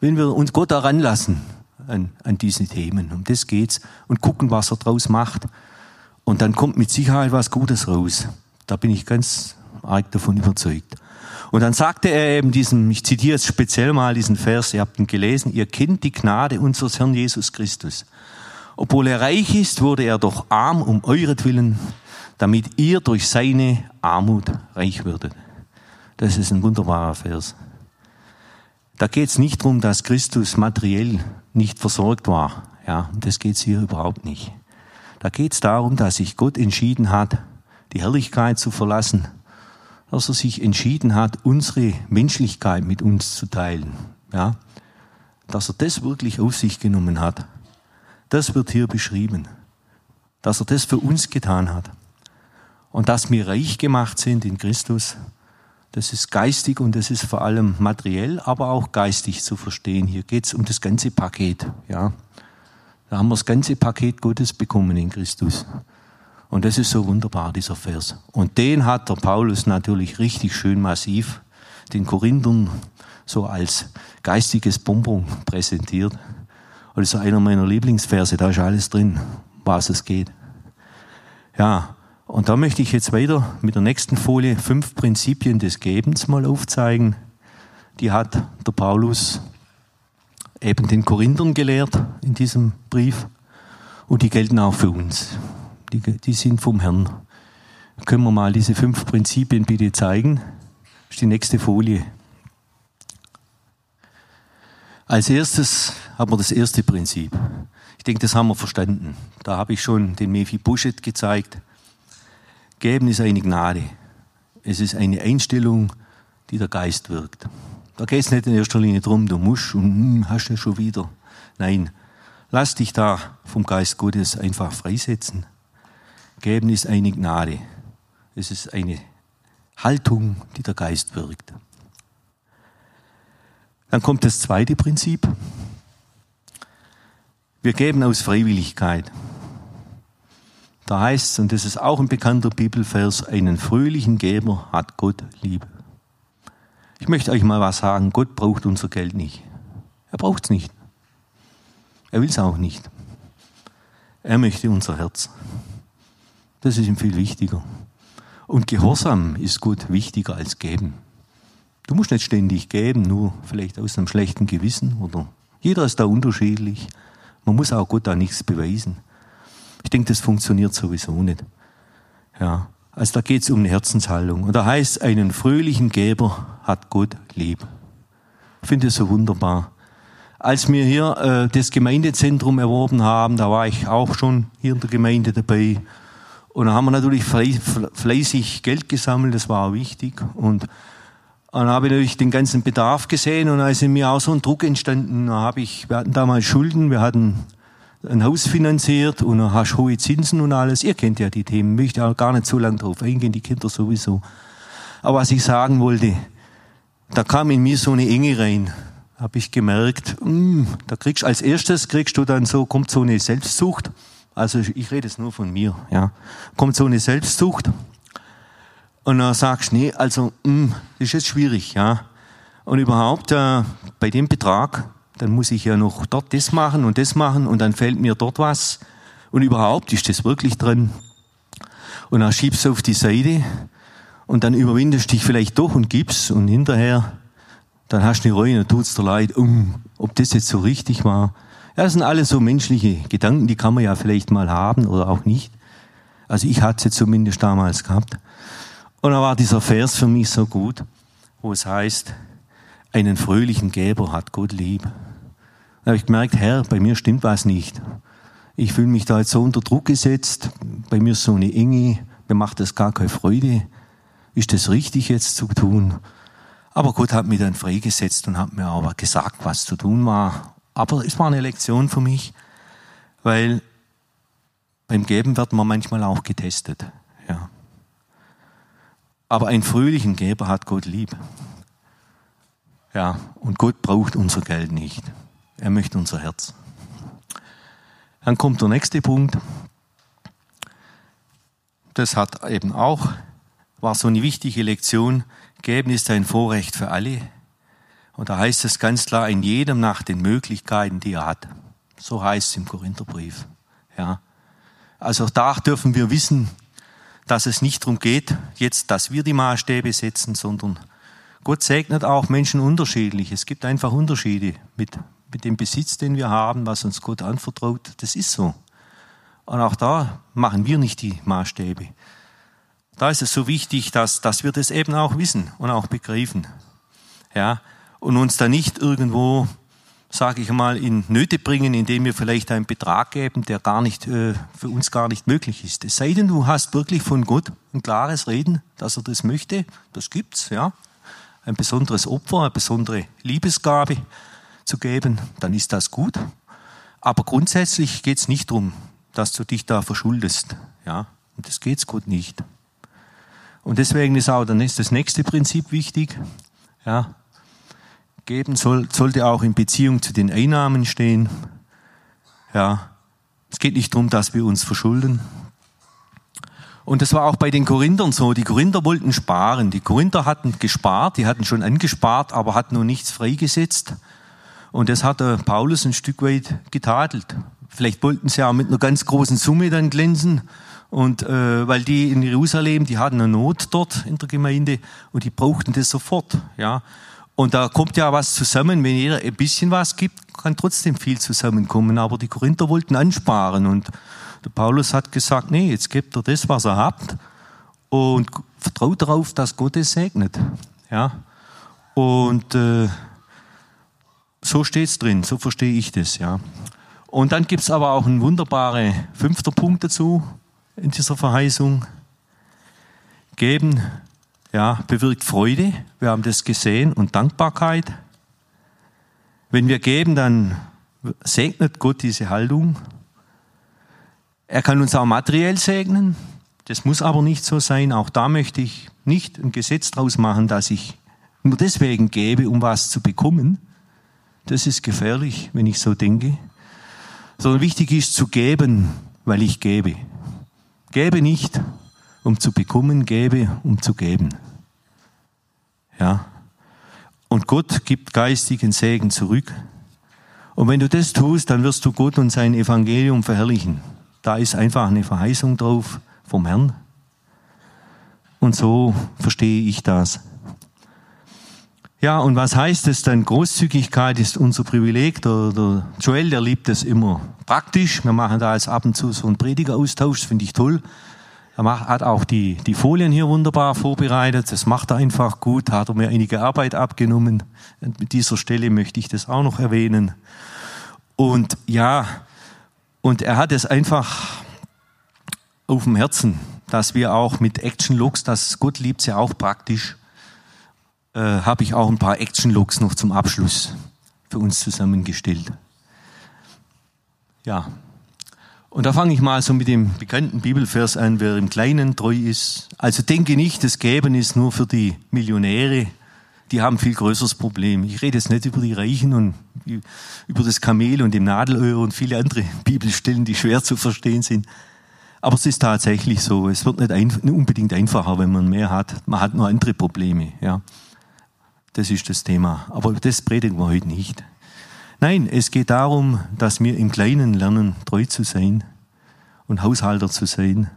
wenn wir uns Gott daran lassen an, an diese Themen. Um das geht's und gucken, was er draus macht. Und dann kommt mit Sicherheit was Gutes raus. Da bin ich ganz arg davon überzeugt. Und dann sagte er eben diesen, ich zitiere jetzt speziell mal diesen Vers, ihr habt ihn gelesen, ihr kennt die Gnade unseres Herrn Jesus Christus. Obwohl er reich ist, wurde er doch arm um euretwillen, damit ihr durch seine Armut reich würdet. Das ist ein wunderbarer Vers. Da geht es nicht darum, dass Christus materiell nicht versorgt war. Ja, das geht es hier überhaupt nicht. Da geht es darum, dass sich Gott entschieden hat, die Herrlichkeit zu verlassen, dass er sich entschieden hat, unsere Menschlichkeit mit uns zu teilen. Ja, dass er das wirklich auf sich genommen hat. Das wird hier beschrieben. Dass er das für uns getan hat. Und dass wir reich gemacht sind in Christus das ist geistig und das ist vor allem materiell, aber auch geistig zu verstehen. Hier geht es um das ganze Paket. Ja. Da haben wir das ganze Paket Gottes bekommen in Christus. Und das ist so wunderbar, dieser Vers. Und den hat der Paulus natürlich richtig schön massiv den Korinthern so als geistiges Bonbon präsentiert. Und das ist einer meiner Lieblingsverse, da ist alles drin, was es geht. Ja, und da möchte ich jetzt weiter mit der nächsten Folie fünf Prinzipien des Gebens mal aufzeigen. Die hat der Paulus eben den Korinthern gelehrt in diesem Brief. Und die gelten auch für uns. Die, die sind vom Herrn. Können wir mal diese fünf Prinzipien bitte zeigen? Das ist die nächste Folie. Als erstes haben wir das erste Prinzip. Ich denke, das haben wir verstanden. Da habe ich schon den Mephi Buschet gezeigt. Geben ist eine Gnade. Es ist eine Einstellung, die der Geist wirkt. Da geht es nicht in erster Linie darum, du musst und hm, hast du schon wieder. Nein, lass dich da vom Geist Gottes einfach freisetzen. Geben ist eine Gnade. Es ist eine Haltung, die der Geist wirkt. Dann kommt das zweite Prinzip. Wir geben aus Freiwilligkeit. Da heißt es, und das ist auch ein bekannter Bibelvers, einen fröhlichen Geber hat Gott lieb. Ich möchte euch mal was sagen, Gott braucht unser Geld nicht. Er braucht es nicht. Er will es auch nicht. Er möchte unser Herz. Das ist ihm viel wichtiger. Und Gehorsam ist Gott wichtiger als geben. Du musst nicht ständig geben, nur vielleicht aus einem schlechten Gewissen oder jeder ist da unterschiedlich. Man muss auch Gott da nichts beweisen. Ich denke, das funktioniert sowieso nicht. Ja. Also da geht es um eine Herzenshaltung. Und da heißt, einen fröhlichen Geber hat Gott lieb. Ich finde es so wunderbar. Als wir hier äh, das Gemeindezentrum erworben haben, da war ich auch schon hier in der Gemeinde dabei. Und da haben wir natürlich fleißig Geld gesammelt, das war auch wichtig. Und dann habe ich natürlich den ganzen Bedarf gesehen und da ist in mir auch so ein Druck entstanden. Da habe ich, wir hatten damals Schulden, wir hatten ein Haus finanziert und dann hast hohe Zinsen und alles. Ihr kennt ja die Themen, möchte auch gar nicht so lange drauf eingehen, die Kinder sowieso. Aber was ich sagen wollte, da kam in mir so eine Enge rein. Habe ich gemerkt, mh, hm, da kriegst als erstes kriegst du dann so, kommt so eine Selbstsucht. Also ich rede jetzt nur von mir, ja. Kommt so eine Selbstsucht. Und dann sagst du, nee, also, mh, das ist jetzt schwierig, ja. Und überhaupt, äh, bei dem Betrag, dann muss ich ja noch dort das machen und das machen und dann fällt mir dort was. Und überhaupt ist das wirklich drin. Und dann schiebst du auf die Seite und dann überwindest dich vielleicht doch und gibst und hinterher, dann hast du eine Reue und tut's dir leid, um, ob das jetzt so richtig war. Das sind alles so menschliche Gedanken, die kann man ja vielleicht mal haben oder auch nicht. Also ich hatte sie zumindest damals gehabt. Und da war dieser Vers für mich so gut, wo es heißt, einen fröhlichen Geber hat Gott lieb. Da habe ich gemerkt, Herr, bei mir stimmt was nicht. Ich fühle mich da jetzt so unter Druck gesetzt. Bei mir ist so eine Enge. Mir macht das gar keine Freude. Ist das richtig jetzt zu tun? Aber Gott hat mich dann freigesetzt und hat mir aber gesagt, was zu tun war. Aber es war eine Lektion für mich, weil beim Geben wird man manchmal auch getestet. Ja. Aber einen fröhlichen Geber hat Gott lieb. Ja, und Gott braucht unser Geld nicht. Er möchte unser Herz. Dann kommt der nächste Punkt. Das hat eben auch war so eine wichtige Lektion. Geben ist ein Vorrecht für alle. Und da heißt es ganz klar, in jedem nach den Möglichkeiten, die er hat. So heißt es im Korintherbrief. Ja. Also da dürfen wir wissen, dass es nicht darum geht, jetzt, dass wir die Maßstäbe setzen, sondern Gott segnet auch Menschen unterschiedlich. Es gibt einfach Unterschiede mit, mit dem Besitz, den wir haben, was uns Gott anvertraut. Das ist so. Und auch da machen wir nicht die Maßstäbe. Da ist es so wichtig, dass, dass wir das eben auch wissen und auch begreifen. Ja, und uns da nicht irgendwo, sage ich mal, in Nöte bringen, indem wir vielleicht einen Betrag geben, der gar nicht, äh, für uns gar nicht möglich ist. Es sei denn, du hast wirklich von Gott ein klares Reden, dass er das möchte. Das gibt's, ja. Ein besonderes Opfer, eine besondere Liebesgabe zu geben, dann ist das gut. Aber grundsätzlich geht es nicht darum, dass du dich da verschuldest, ja. Und das geht's Gott nicht. Und deswegen ist auch dann ist das nächste Prinzip wichtig. Ja, geben soll, sollte auch in Beziehung zu den Einnahmen stehen. Ja, es geht nicht darum, dass wir uns verschulden. Und das war auch bei den Korinthern so. Die Korinther wollten sparen. Die Korinther hatten gespart, die hatten schon angespart, aber hatten noch nichts freigesetzt. Und das hat der Paulus ein Stück weit getadelt. Vielleicht wollten sie auch mit einer ganz großen Summe dann glänzen. Und äh, weil die in Jerusalem, die hatten eine Not dort in der Gemeinde und die brauchten das sofort. Ja, und da kommt ja was zusammen. Wenn jeder ein bisschen was gibt, kann trotzdem viel zusammenkommen. Aber die Korinther wollten ansparen. Und der Paulus hat gesagt, nee, jetzt gebt ihr das, was ihr habt. Und vertraut darauf, dass Gott es segnet. Ja. Und äh, so steht's drin, so verstehe ich das, ja. Und dann gibt's aber auch einen wunderbaren fünfter Punkt dazu in dieser Verheißung. Geben ja, bewirkt Freude. Wir haben das gesehen und Dankbarkeit. Wenn wir geben, dann segnet Gott diese Haltung. Er kann uns auch materiell segnen. Das muss aber nicht so sein. Auch da möchte ich nicht ein Gesetz draus machen, dass ich nur deswegen gebe, um was zu bekommen. Das ist gefährlich, wenn ich so denke. Sondern wichtig ist zu geben, weil ich gebe. Gebe nicht, um zu bekommen, gebe, um zu geben. Ja. Und Gott gibt geistigen Segen zurück. Und wenn du das tust, dann wirst du Gott und sein Evangelium verherrlichen. Da ist einfach eine Verheißung drauf vom Herrn. Und so verstehe ich das. Ja, und was heißt es dann? Großzügigkeit ist unser Privileg. Der, der Joel, der liebt es immer praktisch. Wir machen da jetzt ab und zu so einen Predigeraustausch, finde ich toll. Er hat auch die, die Folien hier wunderbar vorbereitet. Das macht er einfach gut. Hat er mir einige Arbeit abgenommen. Und mit dieser Stelle möchte ich das auch noch erwähnen. Und ja, und er hat es einfach auf dem Herzen, dass wir auch mit Action Looks, das Gott liebt ja auch praktisch, äh, habe ich auch ein paar Action Looks noch zum Abschluss für uns zusammengestellt. Ja, und da fange ich mal so mit dem bekannten Bibelvers an, wer im Kleinen treu ist. Also denke nicht, das Geben ist nur für die Millionäre. Die haben viel größeres Problem. Ich rede jetzt nicht über die Reichen und über das Kamel und dem Nadelöhr und viele andere [LAUGHS] Bibelstellen, die schwer zu verstehen sind. Aber es ist tatsächlich so. Es wird nicht, ein, nicht unbedingt einfacher, wenn man mehr hat. Man hat nur andere Probleme. Ja, das ist das Thema. Aber das predigen wir heute nicht. Nein, es geht darum, dass wir im Kleinen lernen, treu zu sein und Haushalter zu sein.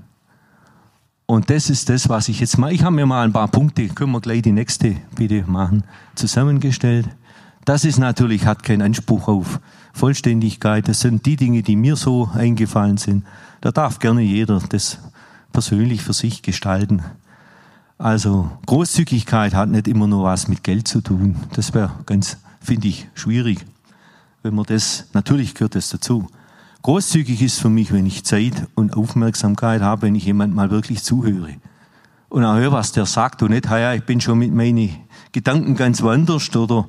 Und das ist das, was ich jetzt mal, ich habe mir mal ein paar Punkte, können wir gleich die nächste bitte machen, zusammengestellt. Das ist natürlich, hat keinen Anspruch auf Vollständigkeit. Das sind die Dinge, die mir so eingefallen sind. Da darf gerne jeder das persönlich für sich gestalten. Also Großzügigkeit hat nicht immer nur was mit Geld zu tun. Das wäre ganz, finde ich, schwierig wenn man das, natürlich gehört das dazu. Großzügig ist für mich, wenn ich Zeit und Aufmerksamkeit habe, wenn ich jemand mal wirklich zuhöre. Und auch höre, was der sagt und nicht, ja, ich bin schon mit meinen Gedanken ganz woanders oder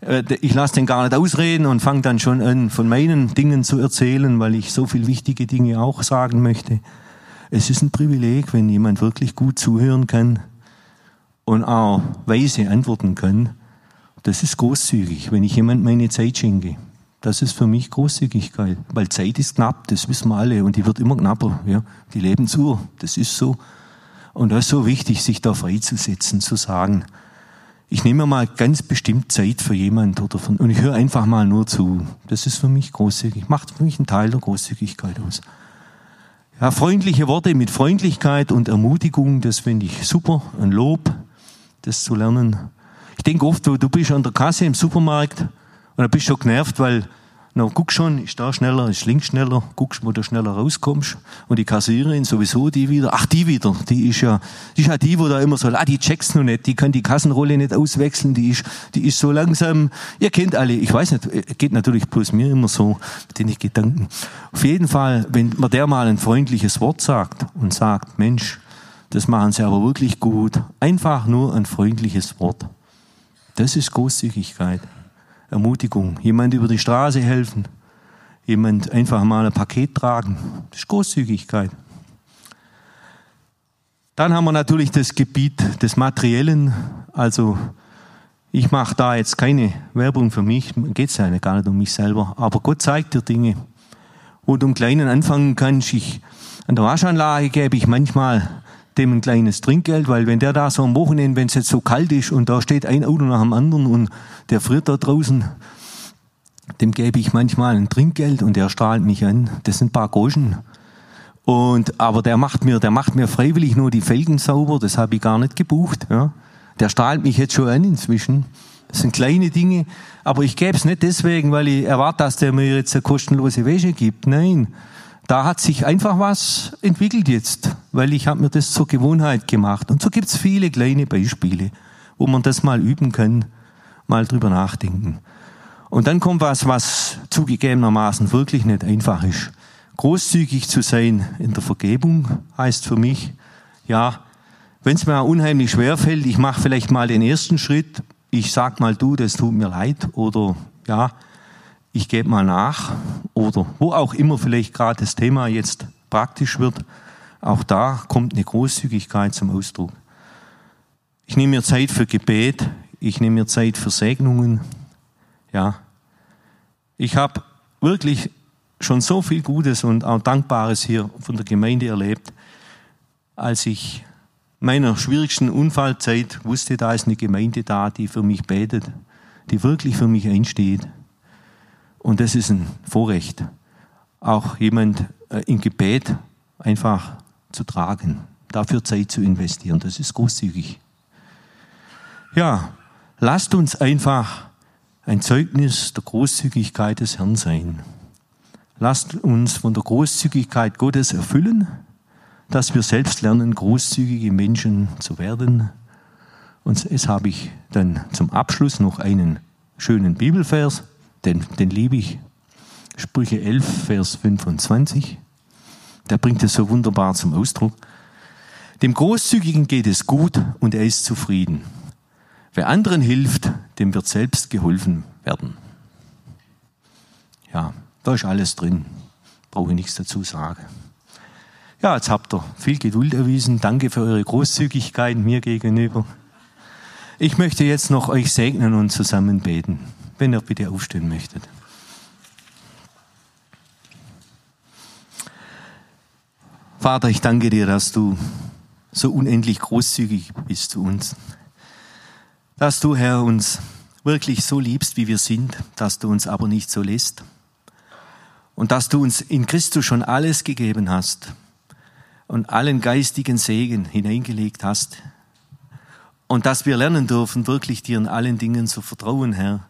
äh, ich lasse den gar nicht ausreden und fange dann schon an, von meinen Dingen zu erzählen, weil ich so viel wichtige Dinge auch sagen möchte. Es ist ein Privileg, wenn jemand wirklich gut zuhören kann und auch weise antworten kann. Das ist großzügig, wenn ich jemand meine Zeit schenke. Das ist für mich Großzügigkeit, weil Zeit ist knapp, das wissen wir alle und die wird immer knapper. Ja? Die Lebensuhr, das ist so. Und das ist so wichtig, sich da freizusetzen, zu sagen, ich nehme mal ganz bestimmt Zeit für jemand oder von, und ich höre einfach mal nur zu. Das ist für mich großzügig, macht für mich einen Teil der Großzügigkeit aus. Ja, freundliche Worte mit Freundlichkeit und Ermutigung, das finde ich super. Ein Lob, das zu lernen. Ich denke oft, du bist an der Kasse im Supermarkt und dann bist du genervt, weil na, guck schon, ist da schneller, ist links schneller, guckst, wo du schneller rauskommst. Und die Kassiererin sowieso, die wieder, ach, die wieder, die ist ja, die ist ja die, wo da immer so, ah, die checkt's noch nicht, die kann die Kassenrolle nicht auswechseln, die ist, die ist so langsam, ihr kennt alle, ich weiß nicht, geht natürlich bloß mir immer so, mit den Gedanken. Auf jeden Fall, wenn man der mal ein freundliches Wort sagt und sagt, Mensch, das machen sie aber wirklich gut, einfach nur ein freundliches Wort. Das ist Großzügigkeit. Ermutigung, jemand über die Straße helfen, jemand einfach mal ein Paket tragen. Das ist Großzügigkeit. Dann haben wir natürlich das Gebiet des Materiellen. Also ich mache da jetzt keine Werbung für mich, geht es ja gar nicht um mich selber. Aber Gott zeigt dir Dinge, wo du im Kleinen anfangen kannst. Ich, an der Waschanlage gebe ich manchmal dem ein kleines Trinkgeld, weil wenn der da so am Wochenende, wenn es jetzt so kalt ist und da steht ein Auto nach dem anderen und der friert da draußen, dem gebe ich manchmal ein Trinkgeld und der strahlt mich an. Das sind ein paar Groschen. Und, aber der macht mir, der macht mir freiwillig nur die Felgen sauber, das habe ich gar nicht gebucht, ja. Der strahlt mich jetzt schon an inzwischen. Das sind kleine Dinge, aber ich gebe es nicht deswegen, weil ich erwarte, dass der mir jetzt eine kostenlose Wäsche gibt. Nein, da hat sich einfach was entwickelt jetzt, weil ich habe mir das zur Gewohnheit gemacht. Und so gibt es viele kleine Beispiele, wo man das mal üben kann, mal drüber nachdenken. Und dann kommt was, was zugegebenermaßen wirklich nicht einfach ist. Großzügig zu sein in der Vergebung heißt für mich, ja, wenn es mir unheimlich schwer fällt, ich mache vielleicht mal den ersten Schritt, ich sag mal du, das tut mir leid, oder ja, ich gebe mal nach oder wo auch immer vielleicht gerade das Thema jetzt praktisch wird, auch da kommt eine Großzügigkeit zum Ausdruck. Ich nehme mir Zeit für Gebet, ich nehme mir Zeit für Segnungen. Ja, ich habe wirklich schon so viel Gutes und auch Dankbares hier von der Gemeinde erlebt, als ich meiner schwierigsten Unfallzeit wusste, da ist eine Gemeinde da, die für mich betet, die wirklich für mich einsteht. Und das ist ein Vorrecht, auch jemand äh, im Gebet einfach zu tragen, dafür Zeit zu investieren. Das ist großzügig. Ja, lasst uns einfach ein Zeugnis der Großzügigkeit des Herrn sein. Lasst uns von der Großzügigkeit Gottes erfüllen, dass wir selbst lernen, großzügige Menschen zu werden. Und jetzt habe ich dann zum Abschluss noch einen schönen Bibelvers den, den liebe ich. Sprüche 11, Vers 25. Der bringt es so wunderbar zum Ausdruck. Dem Großzügigen geht es gut und er ist zufrieden. Wer anderen hilft, dem wird selbst geholfen werden. Ja, da ist alles drin. Brauche ich nichts dazu sagen. Ja, jetzt habt ihr viel Geduld erwiesen. Danke für eure Großzügigkeit mir gegenüber. Ich möchte jetzt noch euch segnen und zusammen beten wenn ihr bitte aufstehen möchtet. Vater, ich danke dir, dass du so unendlich großzügig bist zu uns. Dass du, Herr, uns wirklich so liebst, wie wir sind, dass du uns aber nicht so lässt. Und dass du uns in Christus schon alles gegeben hast und allen geistigen Segen hineingelegt hast. Und dass wir lernen dürfen, wirklich dir in allen Dingen zu vertrauen, Herr.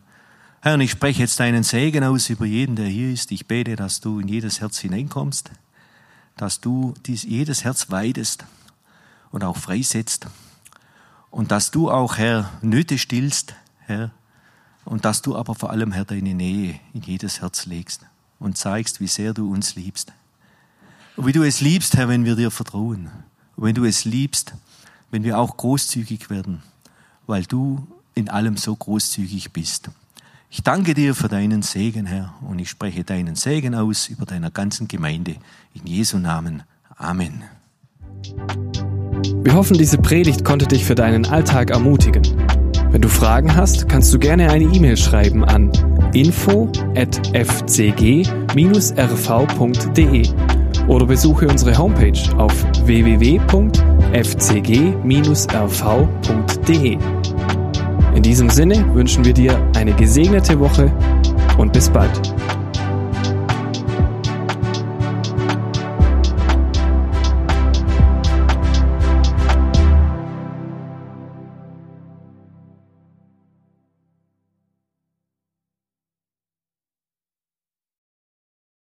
Herr, und ich spreche jetzt deinen Segen aus über jeden, der hier ist. Ich bete, dass du in jedes Herz hineinkommst, dass du dies, jedes Herz weidest und auch freisetzt und dass du auch, Herr, Nöte stillst, Herr, und dass du aber vor allem, Herr, deine Nähe in jedes Herz legst und zeigst, wie sehr du uns liebst. Und wie du es liebst, Herr, wenn wir dir vertrauen. Und wenn du es liebst, wenn wir auch großzügig werden, weil du in allem so großzügig bist. Ich danke dir für deinen Segen, Herr, und ich spreche deinen Segen aus über deiner ganzen Gemeinde. In Jesu Namen. Amen. Wir hoffen, diese Predigt konnte dich für deinen Alltag ermutigen. Wenn du Fragen hast, kannst du gerne eine E-Mail schreiben an info@fcg-rv.de oder besuche unsere Homepage auf www.fcg-rv.de. In diesem Sinne wünschen wir dir eine gesegnete Woche und bis bald.